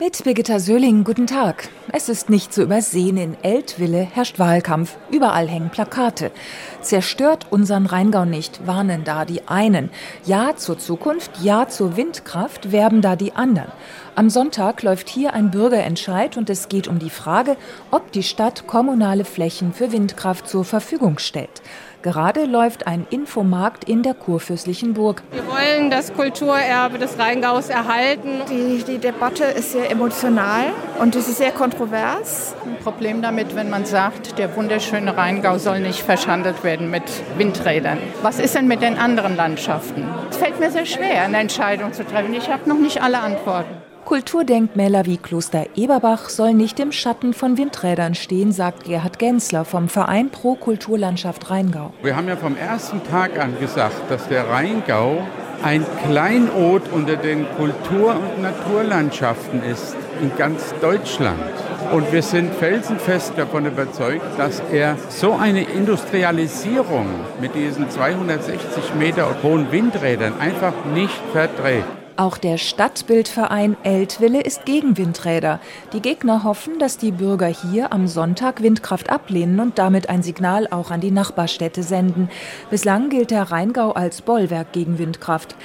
Mit Birgitta Söhling, guten Tag. Es ist nicht zu übersehen, in Eltville herrscht Wahlkampf. Überall hängen Plakate. Zerstört unseren Rheingau nicht, warnen da die einen. Ja zur Zukunft, ja zur Windkraft, werben da die anderen. Am Sonntag läuft hier ein Bürgerentscheid und es geht um die Frage, ob die Stadt kommunale Flächen für Windkraft zur Verfügung stellt. Gerade läuft ein Infomarkt in der kurfürstlichen Burg. Wir wollen das Kulturerbe des Rheingaus erhalten. Die, die Debatte ist sehr emotional und es ist sehr kontrovers. Ein Problem damit, wenn man sagt, der wunderschöne Rheingau soll nicht verschandelt werden mit Windrädern. Was ist denn mit den anderen Landschaften? Es fällt mir sehr schwer, eine Entscheidung zu treffen. Ich habe noch nicht alle Antworten. Kulturdenkmäler wie Kloster Eberbach sollen nicht im Schatten von Windrädern stehen, sagt Gerhard Gensler vom Verein Pro Kulturlandschaft Rheingau. Wir haben ja vom ersten Tag an gesagt, dass der Rheingau ein Kleinod unter den Kultur- und Naturlandschaften ist in ganz Deutschland. Und wir sind felsenfest davon überzeugt, dass er so eine Industrialisierung mit diesen 260 Meter hohen Windrädern einfach nicht verträgt. Auch der Stadtbildverein Eltville ist gegen Windräder. Die Gegner hoffen, dass die Bürger hier am Sonntag Windkraft ablehnen und damit ein Signal auch an die Nachbarstädte senden. Bislang gilt der Rheingau als Bollwerk gegen Windkraft.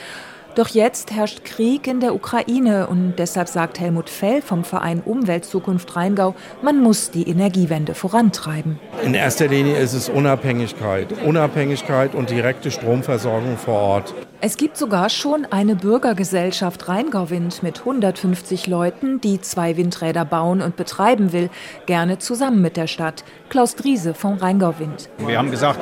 Doch jetzt herrscht Krieg in der Ukraine und deshalb sagt Helmut Fell vom Verein Umweltzukunft Rheingau, man muss die Energiewende vorantreiben. In erster Linie ist es Unabhängigkeit, Unabhängigkeit und direkte Stromversorgung vor Ort. Es gibt sogar schon eine Bürgergesellschaft Rheingau-Wind mit 150 Leuten, die zwei Windräder bauen und betreiben will, gerne zusammen mit der Stadt. Klaus Driese vom Rheingau-Wind. Wir haben gesagt,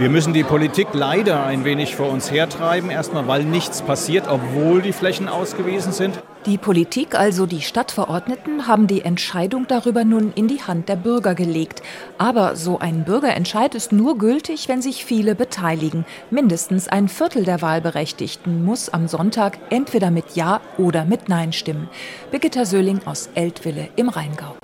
wir müssen die Politik leider ein wenig vor uns hertreiben, erstmal weil nichts passiert, obwohl die Flächen ausgewiesen sind. Die Politik, also die Stadtverordneten, haben die Entscheidung darüber nun in die Hand der Bürger gelegt. Aber so ein Bürgerentscheid ist nur gültig, wenn sich viele beteiligen. Mindestens ein Viertel der Wahlberechtigten muss am Sonntag entweder mit Ja oder mit Nein stimmen. Birgitta Söhling aus Eltville im Rheingau.